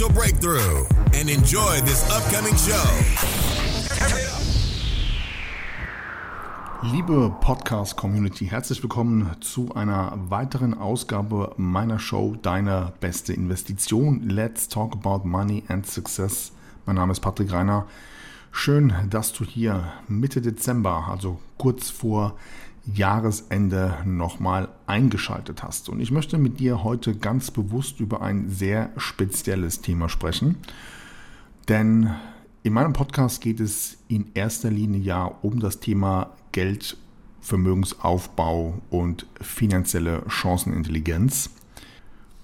breakthrough and enjoy this upcoming show. Liebe Podcast-Community, herzlich willkommen zu einer weiteren Ausgabe meiner Show Deine beste Investition. Let's talk about money and success. Mein Name ist Patrick Reiner. Schön, dass du hier Mitte Dezember, also kurz vor Jahresende nochmal eingeschaltet hast. Und ich möchte mit dir heute ganz bewusst über ein sehr spezielles Thema sprechen. Denn in meinem Podcast geht es in erster Linie ja um das Thema Geld, Vermögensaufbau und finanzielle Chancenintelligenz.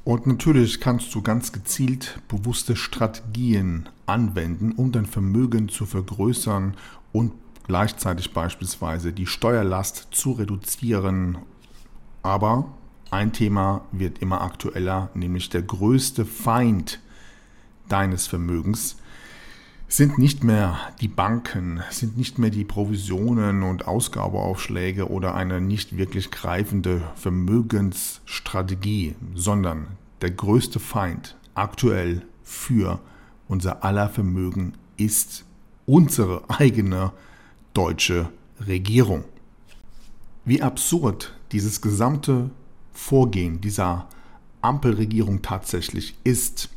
Und natürlich kannst du ganz gezielt bewusste Strategien anwenden, um dein Vermögen zu vergrößern und gleichzeitig beispielsweise die Steuerlast zu reduzieren. Aber ein Thema wird immer aktueller, nämlich der größte Feind deines Vermögens sind nicht mehr die Banken, sind nicht mehr die Provisionen und Ausgabeaufschläge oder eine nicht wirklich greifende Vermögensstrategie, sondern der größte Feind aktuell für unser aller Vermögen ist unsere eigene deutsche Regierung. Wie absurd dieses gesamte Vorgehen dieser Ampelregierung tatsächlich ist,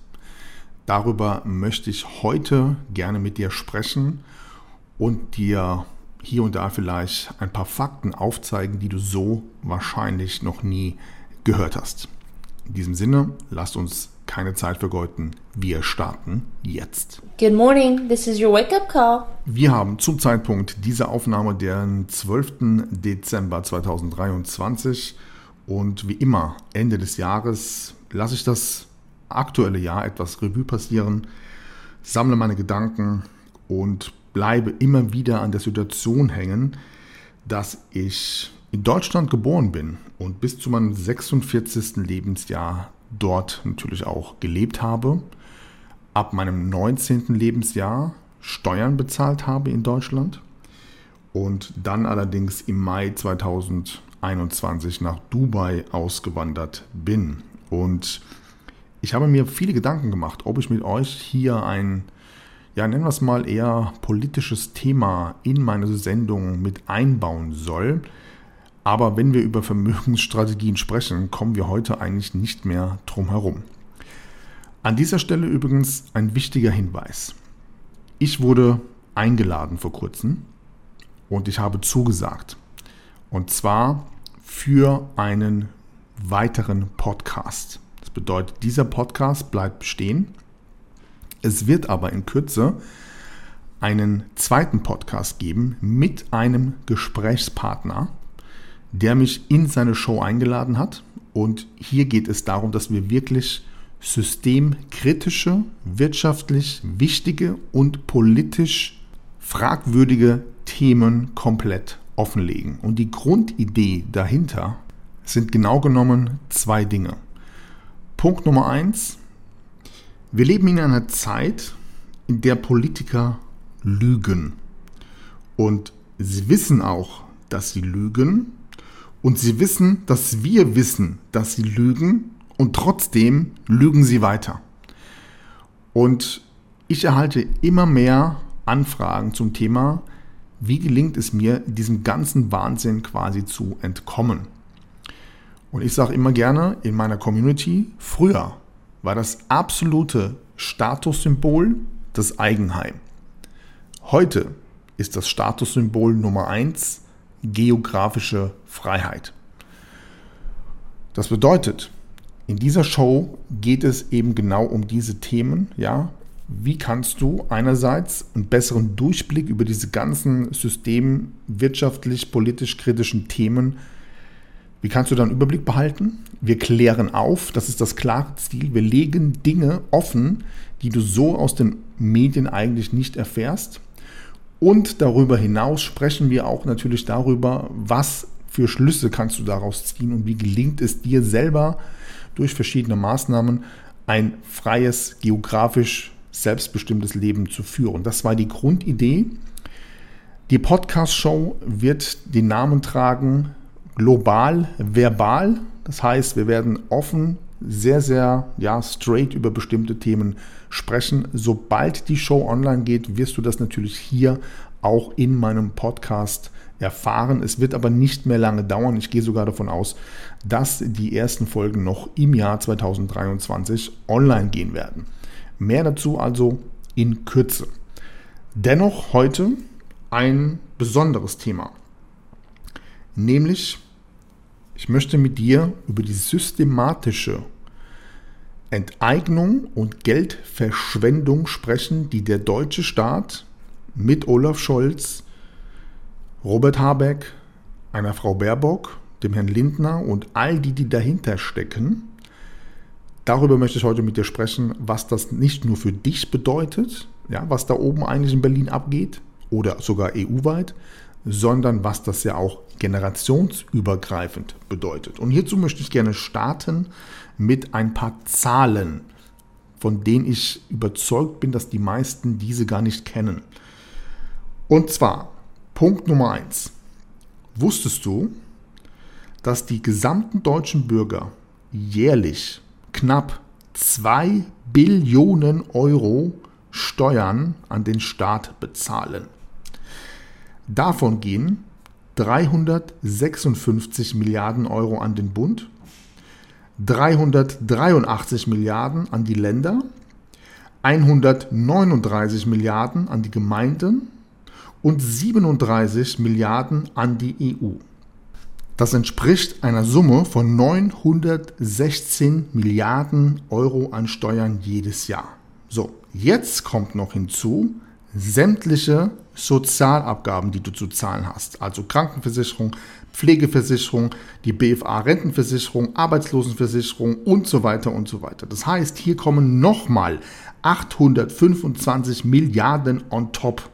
darüber möchte ich heute gerne mit dir sprechen und dir hier und da vielleicht ein paar Fakten aufzeigen, die du so wahrscheinlich noch nie gehört hast. In diesem Sinne, lasst uns keine Zeit vergeuden. Wir starten jetzt. Good morning, this is your wake-up call. Wir haben zum Zeitpunkt dieser Aufnahme den 12. Dezember 2023 und wie immer Ende des Jahres lasse ich das aktuelle Jahr etwas Revue passieren, sammle meine Gedanken und bleibe immer wieder an der Situation hängen, dass ich in Deutschland geboren bin und bis zu meinem 46. Lebensjahr dort natürlich auch gelebt habe, ab meinem 19. Lebensjahr Steuern bezahlt habe in Deutschland und dann allerdings im Mai 2021 nach Dubai ausgewandert bin. Und ich habe mir viele Gedanken gemacht, ob ich mit euch hier ein, ja, nennen wir es mal eher politisches Thema in meine Sendung mit einbauen soll. Aber wenn wir über Vermögensstrategien sprechen, kommen wir heute eigentlich nicht mehr drum herum. An dieser Stelle übrigens ein wichtiger Hinweis. Ich wurde eingeladen vor kurzem und ich habe zugesagt. Und zwar für einen weiteren Podcast. Das bedeutet, dieser Podcast bleibt bestehen. Es wird aber in Kürze einen zweiten Podcast geben mit einem Gesprächspartner der mich in seine Show eingeladen hat. Und hier geht es darum, dass wir wirklich systemkritische, wirtschaftlich wichtige und politisch fragwürdige Themen komplett offenlegen. Und die Grundidee dahinter sind genau genommen zwei Dinge. Punkt Nummer eins. Wir leben in einer Zeit, in der Politiker lügen. Und sie wissen auch, dass sie lügen und sie wissen, dass wir wissen, dass sie lügen und trotzdem lügen sie weiter. Und ich erhalte immer mehr Anfragen zum Thema, wie gelingt es mir, diesem ganzen Wahnsinn quasi zu entkommen. Und ich sage immer gerne in meiner Community, früher war das absolute Statussymbol das Eigenheim. Heute ist das Statussymbol Nummer eins geografische Freiheit. Das bedeutet, in dieser Show geht es eben genau um diese Themen, ja. Wie kannst du einerseits einen besseren Durchblick über diese ganzen system-, wirtschaftlich, politisch kritischen Themen Wie kannst du dann Überblick behalten? Wir klären auf, das ist das klare Ziel. Wir legen Dinge offen, die du so aus den Medien eigentlich nicht erfährst. Und darüber hinaus sprechen wir auch natürlich darüber, was für Schlüsse kannst du daraus ziehen und wie gelingt es dir selber durch verschiedene Maßnahmen ein freies, geografisch selbstbestimmtes Leben zu führen. Das war die Grundidee. Die Podcast-Show wird den Namen tragen global verbal. Das heißt, wir werden offen, sehr, sehr ja, straight über bestimmte Themen sprechen. Sobald die Show online geht, wirst du das natürlich hier auch in meinem Podcast erfahren. Es wird aber nicht mehr lange dauern. Ich gehe sogar davon aus, dass die ersten Folgen noch im Jahr 2023 online gehen werden. Mehr dazu also in Kürze. Dennoch heute ein besonderes Thema, nämlich ich möchte mit dir über die systematische Enteignung und Geldverschwendung sprechen, die der deutsche Staat mit Olaf Scholz, Robert Habeck, einer Frau Baerbock, dem Herrn Lindner und all die, die dahinter stecken. Darüber möchte ich heute mit dir sprechen, was das nicht nur für dich bedeutet, ja, was da oben eigentlich in Berlin abgeht oder sogar EU-weit, sondern was das ja auch generationsübergreifend bedeutet. Und hierzu möchte ich gerne starten mit ein paar Zahlen, von denen ich überzeugt bin, dass die meisten diese gar nicht kennen. Und zwar Punkt Nummer 1. Wusstest du, dass die gesamten deutschen Bürger jährlich knapp 2 Billionen Euro Steuern an den Staat bezahlen? Davon gehen 356 Milliarden Euro an den Bund, 383 Milliarden an die Länder, 139 Milliarden an die Gemeinden und 37 Milliarden an die EU. Das entspricht einer Summe von 916 Milliarden Euro an Steuern jedes Jahr. So, jetzt kommt noch hinzu, sämtliche Sozialabgaben, die du zu zahlen hast, also Krankenversicherung, Pflegeversicherung, die BFA-Rentenversicherung, Arbeitslosenversicherung und so weiter und so weiter. Das heißt, hier kommen nochmal 825 Milliarden on top.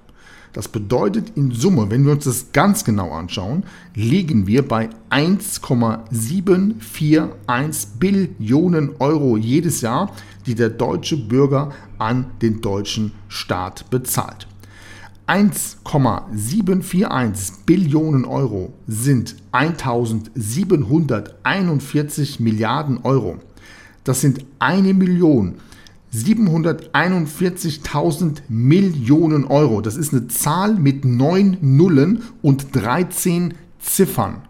Das bedeutet in Summe, wenn wir uns das ganz genau anschauen, liegen wir bei 1,741 Billionen Euro jedes Jahr, die der deutsche Bürger an den deutschen Staat bezahlt. 1,741 Billionen Euro sind 1741 Milliarden Euro. Das sind eine Million 741.000 Millionen Euro. Das ist eine Zahl mit neun Nullen und 13 Ziffern.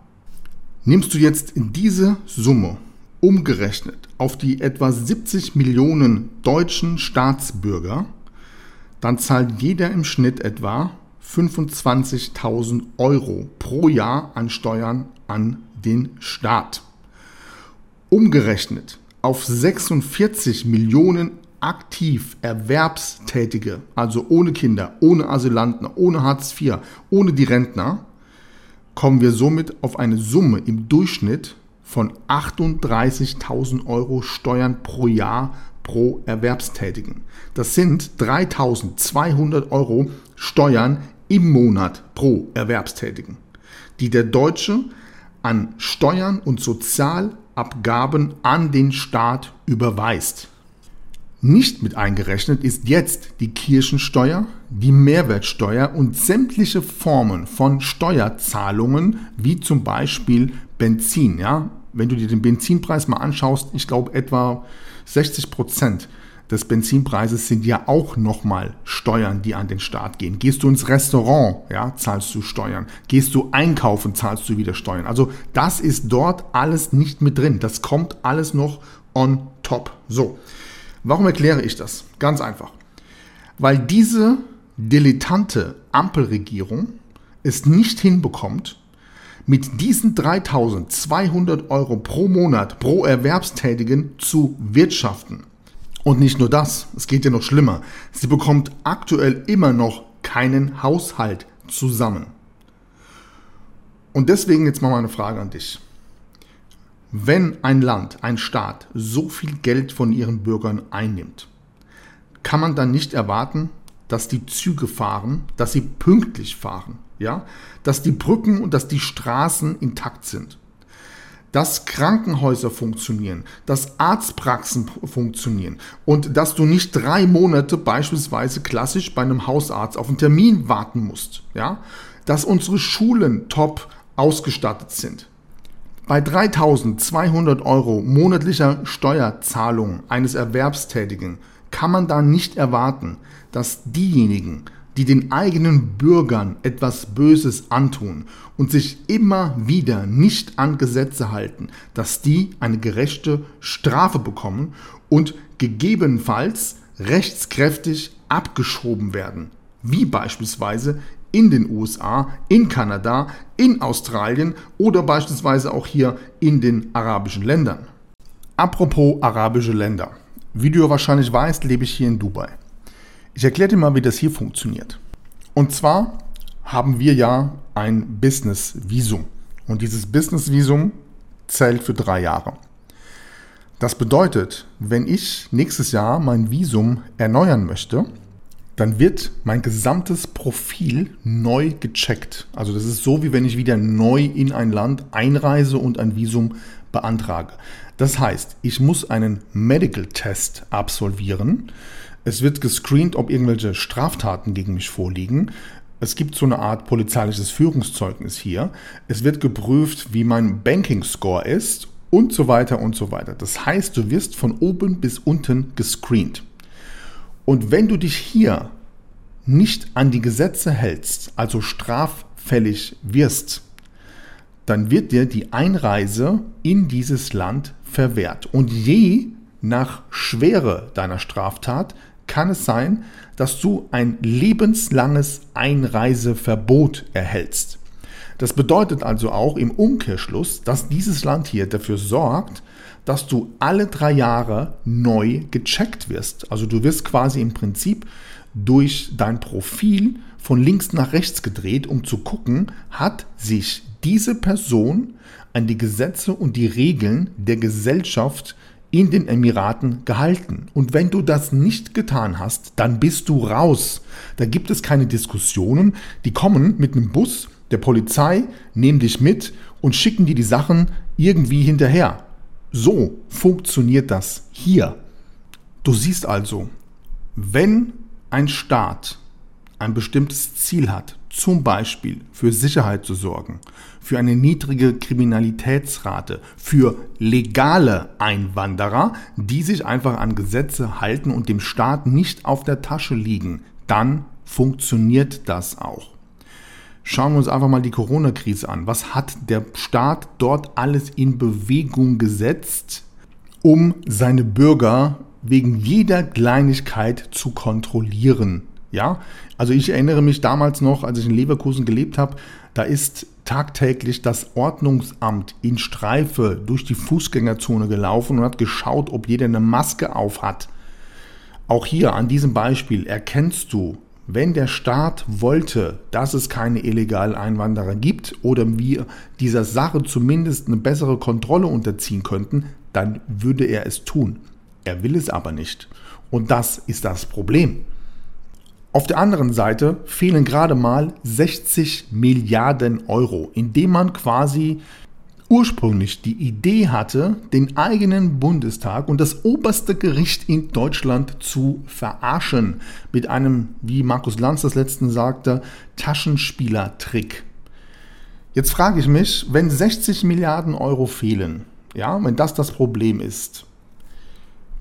Nimmst du jetzt diese Summe umgerechnet auf die etwa 70 Millionen deutschen Staatsbürger, dann zahlt jeder im Schnitt etwa 25.000 Euro pro Jahr an Steuern an den Staat. Umgerechnet auf 46 Millionen aktiv Erwerbstätige, also ohne Kinder, ohne Asylanten, ohne Hartz IV, ohne die Rentner, kommen wir somit auf eine Summe im Durchschnitt von 38.000 Euro Steuern pro Jahr pro Erwerbstätigen. Das sind 3.200 Euro Steuern im Monat pro Erwerbstätigen, die der Deutsche an Steuern und Sozialabgaben an den Staat überweist. Nicht mit eingerechnet ist jetzt die Kirchensteuer, die Mehrwertsteuer und sämtliche Formen von Steuerzahlungen, wie zum Beispiel Benzin. Ja? Wenn du dir den Benzinpreis mal anschaust, ich glaube etwa 60 Prozent des Benzinpreises sind ja auch nochmal Steuern, die an den Staat gehen. Gehst du ins Restaurant, ja, zahlst du Steuern. Gehst du einkaufen, zahlst du wieder Steuern. Also das ist dort alles nicht mit drin. Das kommt alles noch on top. So. Warum erkläre ich das? Ganz einfach. Weil diese dilettante Ampelregierung es nicht hinbekommt, mit diesen 3200 Euro pro Monat pro Erwerbstätigen zu wirtschaften. Und nicht nur das, es geht ja noch schlimmer. Sie bekommt aktuell immer noch keinen Haushalt zusammen. Und deswegen jetzt mal meine Frage an dich. Wenn ein Land, ein Staat so viel Geld von ihren Bürgern einnimmt, kann man dann nicht erwarten, dass die Züge fahren, dass sie pünktlich fahren, ja, dass die Brücken und dass die Straßen intakt sind, dass Krankenhäuser funktionieren, dass Arztpraxen funktionieren und dass du nicht drei Monate beispielsweise klassisch bei einem Hausarzt auf einen Termin warten musst, ja, dass unsere Schulen top ausgestattet sind. Bei 3200 Euro monatlicher Steuerzahlung eines Erwerbstätigen kann man da nicht erwarten, dass diejenigen, die den eigenen Bürgern etwas Böses antun und sich immer wieder nicht an Gesetze halten, dass die eine gerechte Strafe bekommen und gegebenenfalls rechtskräftig abgeschoben werden, wie beispielsweise in den USA, in Kanada, in Australien oder beispielsweise auch hier in den arabischen Ländern. Apropos arabische Länder. Wie du wahrscheinlich weißt, lebe ich hier in Dubai. Ich erkläre dir mal, wie das hier funktioniert. Und zwar haben wir ja ein Business-Visum. Und dieses Business-Visum zählt für drei Jahre. Das bedeutet, wenn ich nächstes Jahr mein Visum erneuern möchte, dann wird mein gesamtes Profil neu gecheckt. Also das ist so, wie wenn ich wieder neu in ein Land einreise und ein Visum beantrage. Das heißt, ich muss einen Medical Test absolvieren. Es wird gescreent, ob irgendwelche Straftaten gegen mich vorliegen. Es gibt so eine Art polizeiliches Führungszeugnis hier. Es wird geprüft, wie mein Banking Score ist und so weiter und so weiter. Das heißt, du wirst von oben bis unten gescreent. Und wenn du dich hier nicht an die Gesetze hältst, also straffällig wirst, dann wird dir die Einreise in dieses Land verwehrt. Und je nach Schwere deiner Straftat kann es sein, dass du ein lebenslanges Einreiseverbot erhältst. Das bedeutet also auch im Umkehrschluss, dass dieses Land hier dafür sorgt, dass du alle drei Jahre neu gecheckt wirst. Also du wirst quasi im Prinzip durch dein Profil von links nach rechts gedreht, um zu gucken, hat sich diese Person an die Gesetze und die Regeln der Gesellschaft in den Emiraten gehalten. Und wenn du das nicht getan hast, dann bist du raus. Da gibt es keine Diskussionen. Die kommen mit einem Bus der Polizei, nehmen dich mit und schicken dir die Sachen irgendwie hinterher. So funktioniert das hier. Du siehst also, wenn ein Staat ein bestimmtes Ziel hat, zum Beispiel für Sicherheit zu sorgen, für eine niedrige Kriminalitätsrate, für legale Einwanderer, die sich einfach an Gesetze halten und dem Staat nicht auf der Tasche liegen, dann funktioniert das auch. Schauen wir uns einfach mal die Corona-Krise an. Was hat der Staat dort alles in Bewegung gesetzt, um seine Bürger wegen jeder Kleinigkeit zu kontrollieren? Ja, also ich erinnere mich damals noch, als ich in Leverkusen gelebt habe, da ist tagtäglich das Ordnungsamt in Streife durch die Fußgängerzone gelaufen und hat geschaut, ob jeder eine Maske auf hat. Auch hier an diesem Beispiel erkennst du, wenn der Staat wollte, dass es keine illegalen Einwanderer gibt oder wir dieser Sache zumindest eine bessere Kontrolle unterziehen könnten, dann würde er es tun. Er will es aber nicht. Und das ist das Problem. Auf der anderen Seite fehlen gerade mal 60 Milliarden Euro, indem man quasi ursprünglich die Idee hatte, den eigenen Bundestag und das oberste Gericht in Deutschland zu verarschen. Mit einem, wie Markus Lanz das letzten sagte, Taschenspielertrick. Jetzt frage ich mich, wenn 60 Milliarden Euro fehlen, ja, wenn das das Problem ist,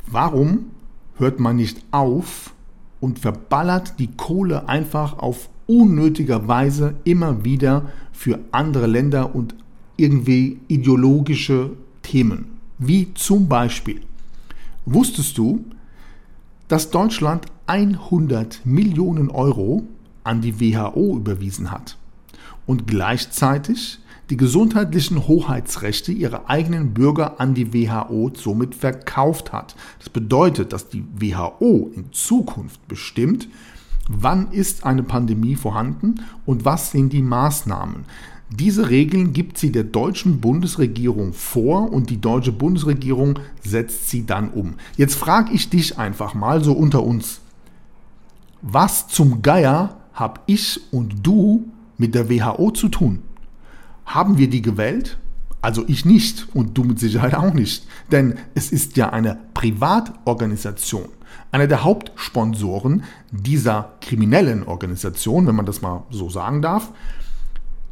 warum hört man nicht auf und verballert die Kohle einfach auf unnötiger Weise immer wieder für andere Länder und irgendwie ideologische Themen, wie zum Beispiel, wusstest du, dass Deutschland 100 Millionen Euro an die WHO überwiesen hat? Und gleichzeitig die gesundheitlichen Hoheitsrechte ihrer eigenen Bürger an die WHO somit verkauft hat. Das bedeutet, dass die WHO in Zukunft bestimmt, wann ist eine Pandemie vorhanden und was sind die Maßnahmen. Diese Regeln gibt sie der deutschen Bundesregierung vor und die deutsche Bundesregierung setzt sie dann um. Jetzt frage ich dich einfach mal so unter uns. Was zum Geier hab ich und du mit der WHO zu tun? Haben wir die gewählt? Also ich nicht und du mit Sicherheit auch nicht. Denn es ist ja eine Privatorganisation. Einer der Hauptsponsoren dieser kriminellen Organisation, wenn man das mal so sagen darf,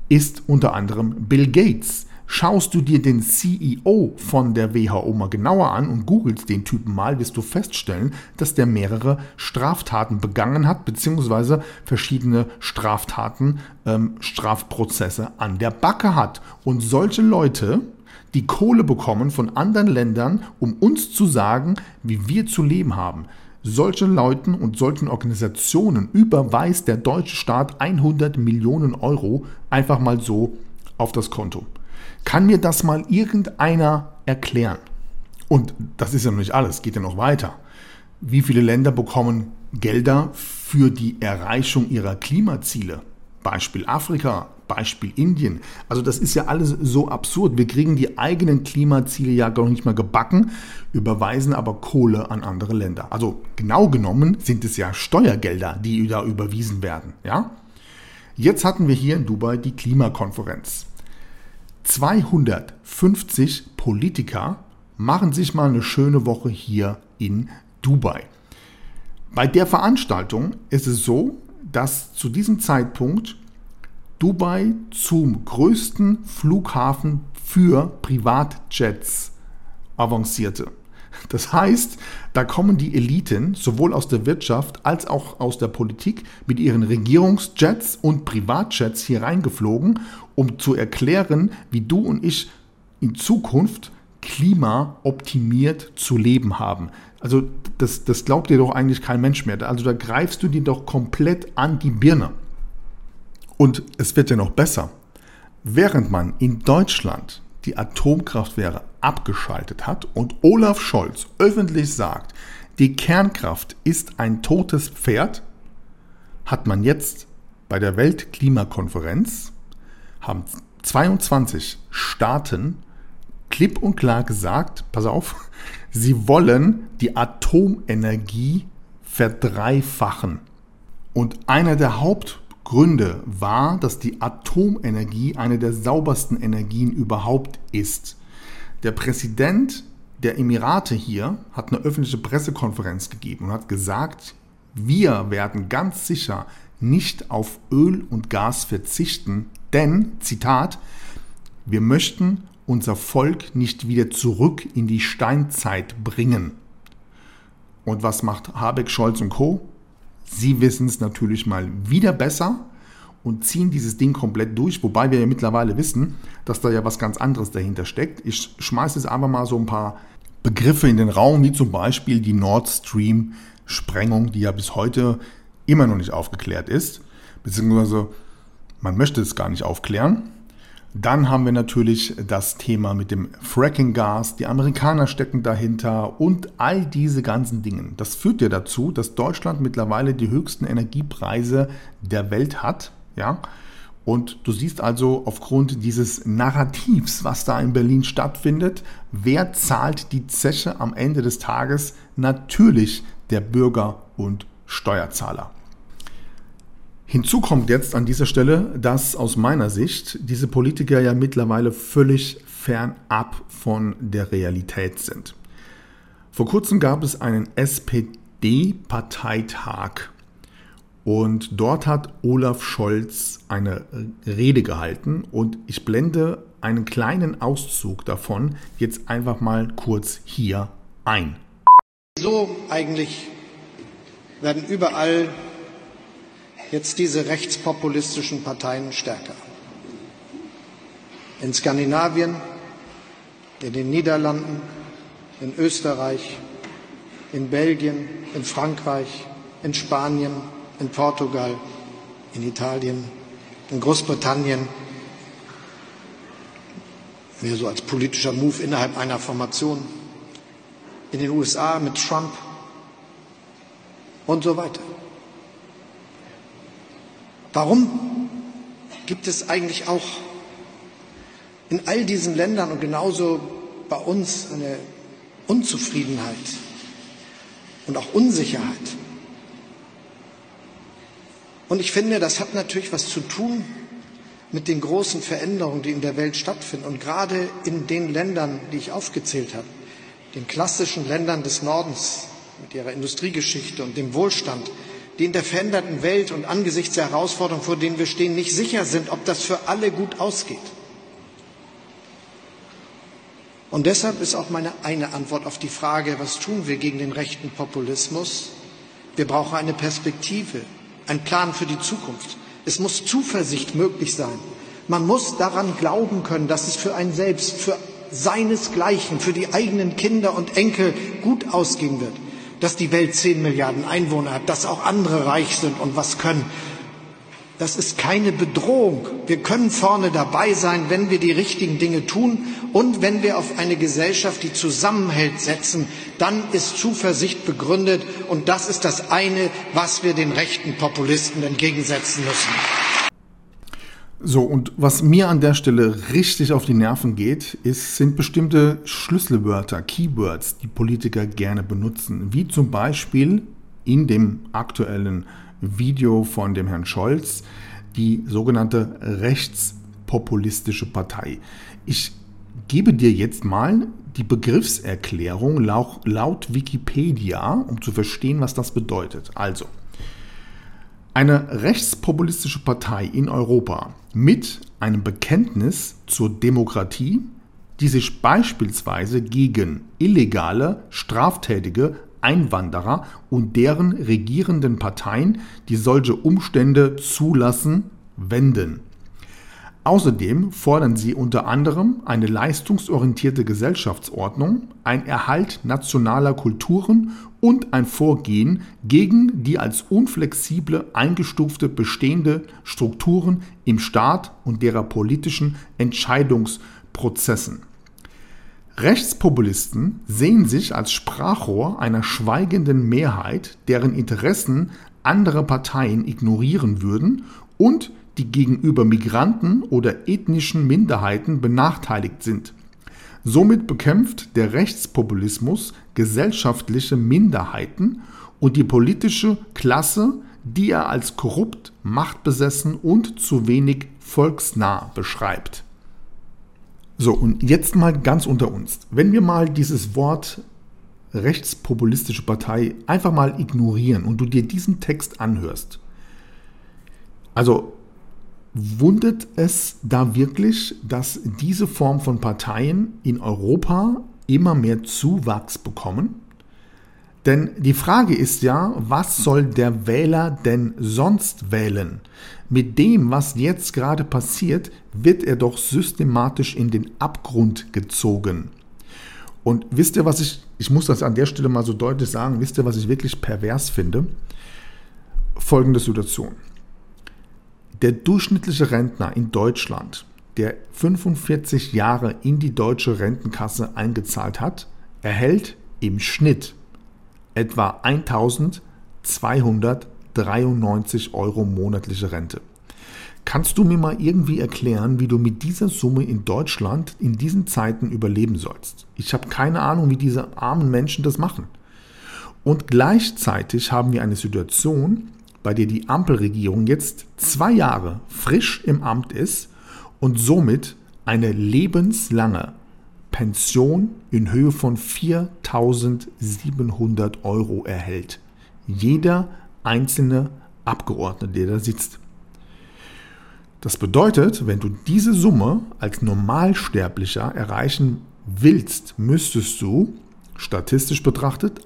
ist unter anderem Bill Gates. Schaust du dir den CEO von der WHO mal genauer an und googelst den Typen mal, wirst du feststellen, dass der mehrere Straftaten begangen hat, beziehungsweise verschiedene Straftaten, ähm, Strafprozesse an der Backe hat. Und solche Leute, die Kohle bekommen von anderen Ländern, um uns zu sagen, wie wir zu leben haben. Solchen Leuten und solchen Organisationen überweist der deutsche Staat 100 Millionen Euro einfach mal so auf das Konto. Kann mir das mal irgendeiner erklären? Und das ist ja noch nicht alles, geht ja noch weiter. Wie viele Länder bekommen Gelder für die Erreichung ihrer Klimaziele? Beispiel Afrika, Beispiel Indien. Also das ist ja alles so absurd. Wir kriegen die eigenen Klimaziele ja gar nicht mehr gebacken, überweisen aber Kohle an andere Länder. Also genau genommen sind es ja Steuergelder, die da überwiesen werden. Ja? Jetzt hatten wir hier in Dubai die Klimakonferenz. 250 Politiker machen sich mal eine schöne Woche hier in Dubai. Bei der Veranstaltung ist es so, dass zu diesem Zeitpunkt Dubai zum größten Flughafen für Privatjets avancierte. Das heißt, da kommen die Eliten sowohl aus der Wirtschaft als auch aus der Politik mit ihren Regierungsjets und Privatjets hier reingeflogen, um zu erklären, wie du und ich in Zukunft klimaoptimiert zu leben haben. Also das, das glaubt dir doch eigentlich kein Mensch mehr. Also da greifst du dir doch komplett an die Birne. Und es wird ja noch besser. Während man in Deutschland die Atomkraftwerke abgeschaltet hat und Olaf Scholz öffentlich sagt, die Kernkraft ist ein totes Pferd, hat man jetzt bei der Weltklimakonferenz, haben 22 Staaten klipp und klar gesagt, pass auf, sie wollen die Atomenergie verdreifachen. Und einer der Haupt Gründe war, dass die Atomenergie eine der saubersten Energien überhaupt ist. Der Präsident der Emirate hier hat eine öffentliche Pressekonferenz gegeben und hat gesagt, wir werden ganz sicher nicht auf Öl und Gas verzichten, denn, Zitat, wir möchten unser Volk nicht wieder zurück in die Steinzeit bringen. Und was macht Habeck, Scholz und Co? Sie wissen es natürlich mal wieder besser und ziehen dieses Ding komplett durch, wobei wir ja mittlerweile wissen, dass da ja was ganz anderes dahinter steckt. Ich schmeiße jetzt einfach mal so ein paar Begriffe in den Raum, wie zum Beispiel die Nord Stream Sprengung, die ja bis heute immer noch nicht aufgeklärt ist, beziehungsweise man möchte es gar nicht aufklären. Dann haben wir natürlich das Thema mit dem Fracking-Gas. Die Amerikaner stecken dahinter und all diese ganzen Dinge. Das führt ja dazu, dass Deutschland mittlerweile die höchsten Energiepreise der Welt hat. Ja? Und du siehst also aufgrund dieses Narrativs, was da in Berlin stattfindet, wer zahlt die Zeche am Ende des Tages? Natürlich der Bürger und Steuerzahler. Hinzu kommt jetzt an dieser Stelle, dass aus meiner Sicht diese Politiker ja mittlerweile völlig fernab von der Realität sind. Vor kurzem gab es einen SPD-Parteitag und dort hat Olaf Scholz eine Rede gehalten und ich blende einen kleinen Auszug davon jetzt einfach mal kurz hier ein. Wieso eigentlich werden überall jetzt diese rechtspopulistischen Parteien stärker. In Skandinavien, in den Niederlanden, in Österreich, in Belgien, in Frankreich, in Spanien, in Portugal, in Italien, in Großbritannien, mehr so als politischer Move innerhalb einer Formation, in den USA mit Trump und so weiter. Warum gibt es eigentlich auch in all diesen Ländern und genauso bei uns eine Unzufriedenheit und auch Unsicherheit. Und ich finde, das hat natürlich was zu tun mit den großen Veränderungen, die in der Welt stattfinden. Und gerade in den Ländern, die ich aufgezählt habe, den klassischen Ländern des Nordens mit ihrer Industriegeschichte und dem Wohlstand, die in der veränderten Welt und angesichts der Herausforderungen, vor denen wir stehen, nicht sicher sind, ob das für alle gut ausgeht. Und deshalb ist auch meine eine Antwort auf die Frage, was tun wir gegen den rechten Populismus? Wir brauchen eine Perspektive, einen Plan für die Zukunft. Es muss Zuversicht möglich sein. Man muss daran glauben können, dass es für einen selbst, für seinesgleichen, für die eigenen Kinder und Enkel gut ausgehen wird. Dass die Welt zehn Milliarden Einwohner hat, dass auch andere reich sind und was können. Das ist keine Bedrohung. Wir können vorne dabei sein, wenn wir die richtigen Dinge tun und wenn wir auf eine Gesellschaft, die zusammenhält, setzen. Dann ist Zuversicht begründet und das ist das eine, was wir den rechten Populisten entgegensetzen müssen. So, und was mir an der Stelle richtig auf die Nerven geht, ist, sind bestimmte Schlüsselwörter, Keywords, die Politiker gerne benutzen, wie zum Beispiel in dem aktuellen Video von dem Herrn Scholz, die sogenannte rechtspopulistische Partei. Ich gebe dir jetzt mal die Begriffserklärung laut, laut Wikipedia, um zu verstehen, was das bedeutet. Also, eine rechtspopulistische Partei in Europa mit einem Bekenntnis zur Demokratie, die sich beispielsweise gegen illegale, straftätige Einwanderer und deren regierenden Parteien, die solche Umstände zulassen, wenden. Außerdem fordern sie unter anderem eine leistungsorientierte Gesellschaftsordnung, ein Erhalt nationaler Kulturen und ein Vorgehen gegen die als unflexible eingestufte bestehende Strukturen im Staat und derer politischen Entscheidungsprozessen. Rechtspopulisten sehen sich als Sprachrohr einer schweigenden Mehrheit, deren Interessen andere Parteien ignorieren würden und die gegenüber Migranten oder ethnischen Minderheiten benachteiligt sind. Somit bekämpft der Rechtspopulismus gesellschaftliche Minderheiten und die politische Klasse, die er als korrupt, machtbesessen und zu wenig volksnah beschreibt. So, und jetzt mal ganz unter uns. Wenn wir mal dieses Wort rechtspopulistische Partei einfach mal ignorieren und du dir diesen Text anhörst, also wundert es da wirklich, dass diese Form von Parteien in Europa immer mehr Zuwachs bekommen? Denn die Frage ist ja, was soll der Wähler denn sonst wählen? Mit dem, was jetzt gerade passiert, wird er doch systematisch in den Abgrund gezogen. Und wisst ihr, was ich, ich muss das an der Stelle mal so deutlich sagen, wisst ihr, was ich wirklich pervers finde? Folgende Situation. Der durchschnittliche Rentner in Deutschland, der 45 Jahre in die deutsche Rentenkasse eingezahlt hat, erhält im Schnitt etwa 1293 Euro monatliche Rente. Kannst du mir mal irgendwie erklären, wie du mit dieser Summe in Deutschland in diesen Zeiten überleben sollst? Ich habe keine Ahnung, wie diese armen Menschen das machen. Und gleichzeitig haben wir eine Situation, bei der die Ampelregierung jetzt zwei Jahre frisch im Amt ist und somit eine lebenslange Pension in Höhe von 4.700 Euro erhält. Jeder einzelne Abgeordnete, der da sitzt. Das bedeutet, wenn du diese Summe als Normalsterblicher erreichen willst, müsstest du, statistisch betrachtet,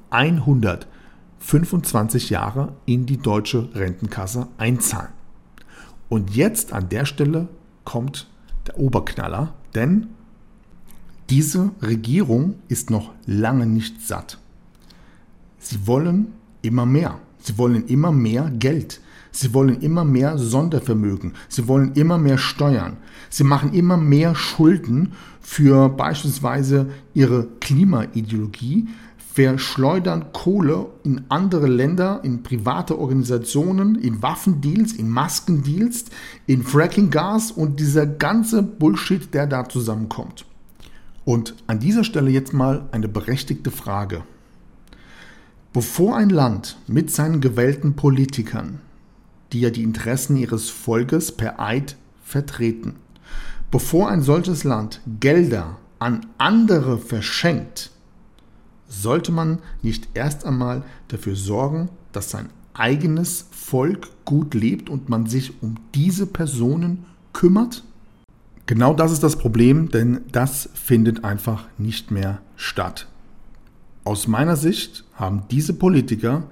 125 Jahre in die deutsche Rentenkasse einzahlen. Und jetzt an der Stelle kommt der Oberknaller, denn diese Regierung ist noch lange nicht satt. Sie wollen immer mehr. Sie wollen immer mehr Geld. Sie wollen immer mehr Sondervermögen. Sie wollen immer mehr Steuern. Sie machen immer mehr Schulden für beispielsweise ihre Klimaideologie, verschleudern Kohle in andere Länder, in private Organisationen, in Waffendeals, in Maskendeals, in Frackinggas und dieser ganze Bullshit, der da zusammenkommt. Und an dieser Stelle jetzt mal eine berechtigte Frage. Bevor ein Land mit seinen gewählten Politikern, die ja die Interessen ihres Volkes per Eid vertreten, bevor ein solches Land Gelder an andere verschenkt, sollte man nicht erst einmal dafür sorgen, dass sein eigenes Volk gut lebt und man sich um diese Personen kümmert? Genau das ist das Problem, denn das findet einfach nicht mehr statt. Aus meiner Sicht haben diese Politiker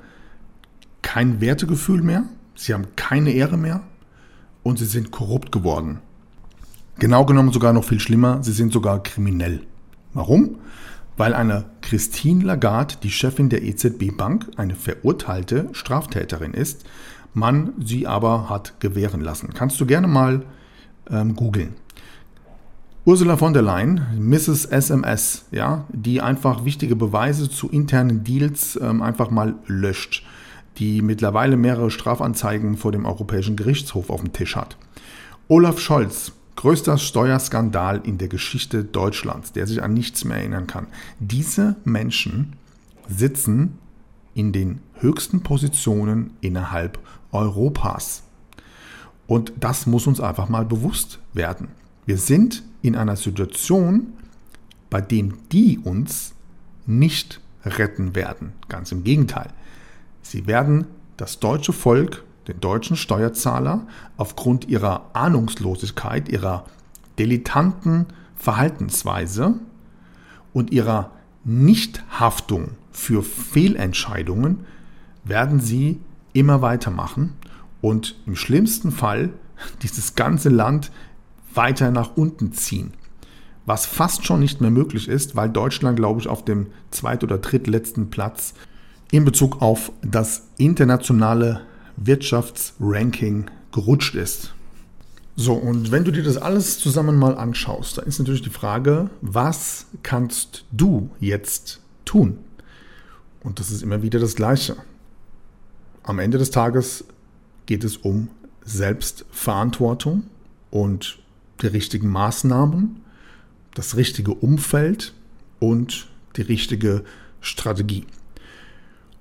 kein Wertegefühl mehr, sie haben keine Ehre mehr und sie sind korrupt geworden. Genau genommen sogar noch viel schlimmer, sie sind sogar kriminell. Warum? Weil eine Christine Lagarde, die Chefin der EZB Bank, eine verurteilte Straftäterin ist, man sie aber hat gewähren lassen. Kannst du gerne mal ähm, googeln. Ursula von der Leyen, Mrs. SMS, ja, die einfach wichtige Beweise zu internen Deals ähm, einfach mal löscht, die mittlerweile mehrere Strafanzeigen vor dem Europäischen Gerichtshof auf dem Tisch hat. Olaf Scholz, größter Steuerskandal in der Geschichte Deutschlands, der sich an nichts mehr erinnern kann. Diese Menschen sitzen in den höchsten Positionen innerhalb Europas. Und das muss uns einfach mal bewusst werden. Wir sind in einer Situation, bei dem die uns nicht retten werden. Ganz im Gegenteil. Sie werden das deutsche Volk, den deutschen Steuerzahler, aufgrund ihrer Ahnungslosigkeit, ihrer dilettanten Verhaltensweise und ihrer Nichthaftung für Fehlentscheidungen werden sie immer weitermachen und im schlimmsten Fall dieses ganze Land weiter nach unten ziehen. Was fast schon nicht mehr möglich ist, weil Deutschland, glaube ich, auf dem zweit- oder drittletzten Platz in Bezug auf das internationale Wirtschaftsranking gerutscht ist. So, und wenn du dir das alles zusammen mal anschaust, dann ist natürlich die Frage, was kannst du jetzt tun? Und das ist immer wieder das Gleiche. Am Ende des Tages geht es um Selbstverantwortung und die richtigen Maßnahmen, das richtige Umfeld und die richtige Strategie.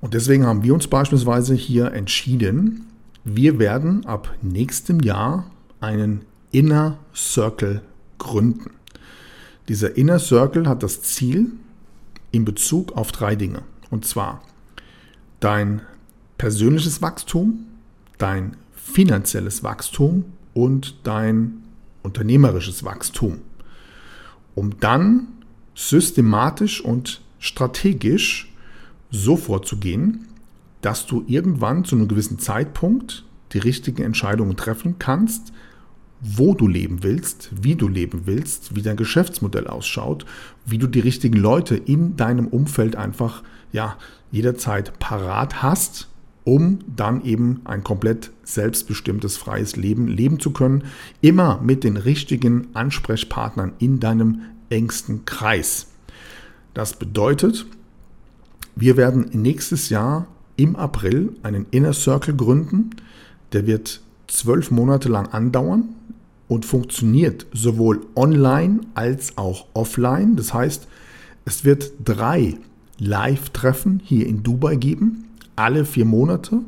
Und deswegen haben wir uns beispielsweise hier entschieden, wir werden ab nächstem Jahr einen Inner Circle gründen. Dieser Inner Circle hat das Ziel in Bezug auf drei Dinge. Und zwar dein persönliches Wachstum, dein finanzielles Wachstum und dein unternehmerisches Wachstum, um dann systematisch und strategisch so vorzugehen, dass du irgendwann zu einem gewissen Zeitpunkt die richtigen Entscheidungen treffen kannst, wo du leben willst, wie du leben willst, wie dein Geschäftsmodell ausschaut, wie du die richtigen Leute in deinem Umfeld einfach ja jederzeit parat hast um dann eben ein komplett selbstbestimmtes, freies Leben leben zu können. Immer mit den richtigen Ansprechpartnern in deinem engsten Kreis. Das bedeutet, wir werden nächstes Jahr im April einen Inner Circle gründen. Der wird zwölf Monate lang andauern und funktioniert sowohl online als auch offline. Das heißt, es wird drei Live-Treffen hier in Dubai geben alle vier Monate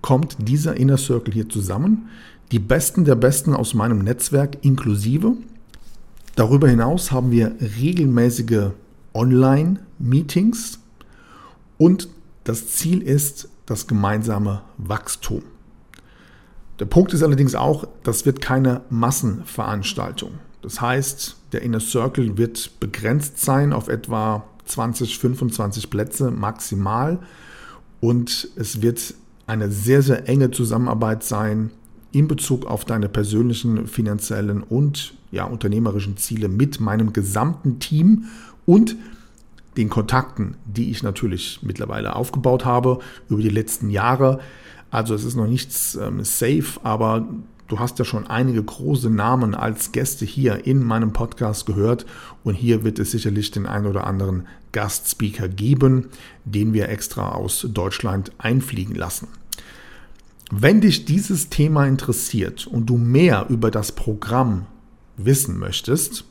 kommt dieser Inner Circle hier zusammen. Die Besten der Besten aus meinem Netzwerk inklusive. Darüber hinaus haben wir regelmäßige Online-Meetings und das Ziel ist das gemeinsame Wachstum. Der Punkt ist allerdings auch, das wird keine Massenveranstaltung. Das heißt, der Inner Circle wird begrenzt sein auf etwa 20, 25 Plätze maximal und es wird eine sehr, sehr enge Zusammenarbeit sein in Bezug auf deine persönlichen, finanziellen und ja, unternehmerischen Ziele mit meinem gesamten Team und den Kontakten, die ich natürlich mittlerweile aufgebaut habe über die letzten Jahre. Also es ist noch nichts ähm, safe, aber du hast ja schon einige große Namen als Gäste hier in meinem Podcast gehört und hier wird es sicherlich den einen oder anderen Gastspeaker geben, den wir extra aus Deutschland einfliegen lassen. Wenn dich dieses Thema interessiert und du mehr über das Programm wissen möchtest,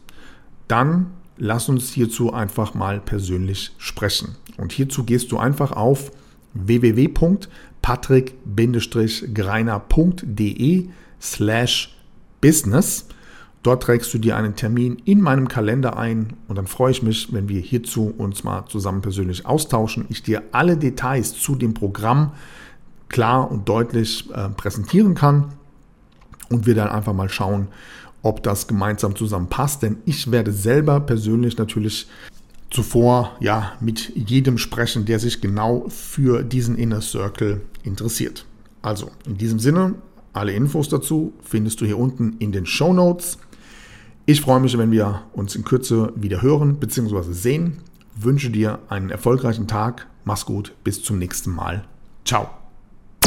dann lass uns hierzu einfach mal persönlich sprechen. Und hierzu gehst du einfach auf www.patrick-greiner.de slash business. Dort trägst du dir einen Termin in meinem Kalender ein und dann freue ich mich, wenn wir hierzu uns mal zusammen persönlich austauschen. Ich dir alle Details zu dem Programm klar und deutlich äh, präsentieren kann und wir dann einfach mal schauen, ob das gemeinsam zusammenpasst. Denn ich werde selber persönlich natürlich zuvor ja mit jedem sprechen, der sich genau für diesen Inner Circle interessiert. Also in diesem Sinne, alle Infos dazu findest du hier unten in den Show Notes. Ich freue mich, wenn wir uns in Kürze wieder hören bzw. sehen. Wünsche dir einen erfolgreichen Tag. Mach's gut. Bis zum nächsten Mal. Ciao.